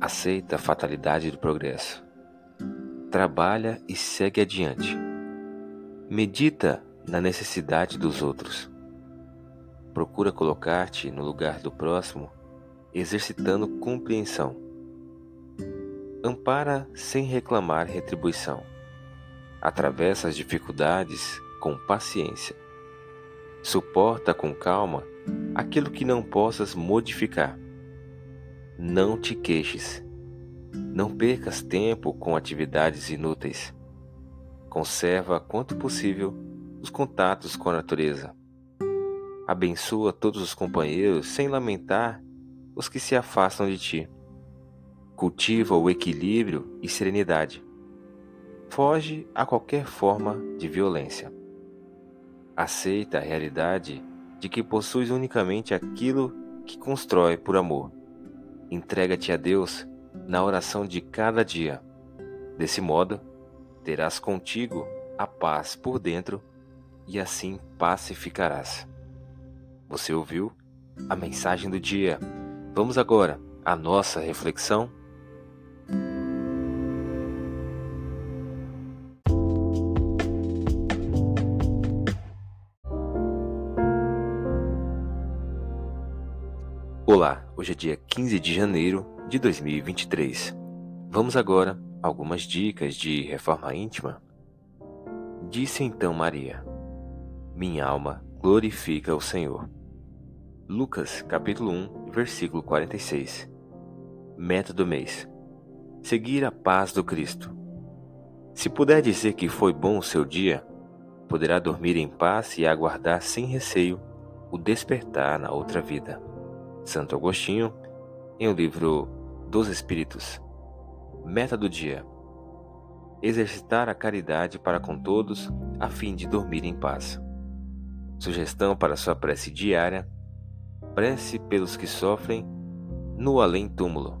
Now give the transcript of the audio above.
Aceita a fatalidade do progresso. Trabalha e segue adiante. Medita na necessidade dos outros. Procura colocar-te no lugar do próximo, exercitando compreensão. Ampara sem reclamar retribuição. Atravessa as dificuldades com paciência. Suporta com calma aquilo que não possas modificar. Não te queixes. Não percas tempo com atividades inúteis. Conserva quanto possível os contatos com a natureza. Abençoa todos os companheiros sem lamentar os que se afastam de ti. Cultiva o equilíbrio e serenidade. Foge a qualquer forma de violência. Aceita a realidade de que possuis unicamente aquilo que constrói por amor. Entrega-te a Deus na oração de cada dia. Desse modo, terás contigo a paz por dentro e assim pacificarás. Você ouviu a mensagem do dia? Vamos agora à nossa reflexão Olá, hoje é dia 15 de janeiro de 2023. Vamos agora a algumas dicas de reforma íntima. Disse então Maria: Minha alma glorifica o Senhor. Lucas, capítulo 1, versículo 46. Meta do mês: Seguir a paz do Cristo. Se puder dizer que foi bom o seu dia, poderá dormir em paz e aguardar sem receio o despertar na outra vida. Santo Agostinho, em o livro dos Espíritos. Meta do dia: exercitar a caridade para com todos, a fim de dormir em paz. Sugestão para sua prece diária: prece pelos que sofrem no além-túmulo.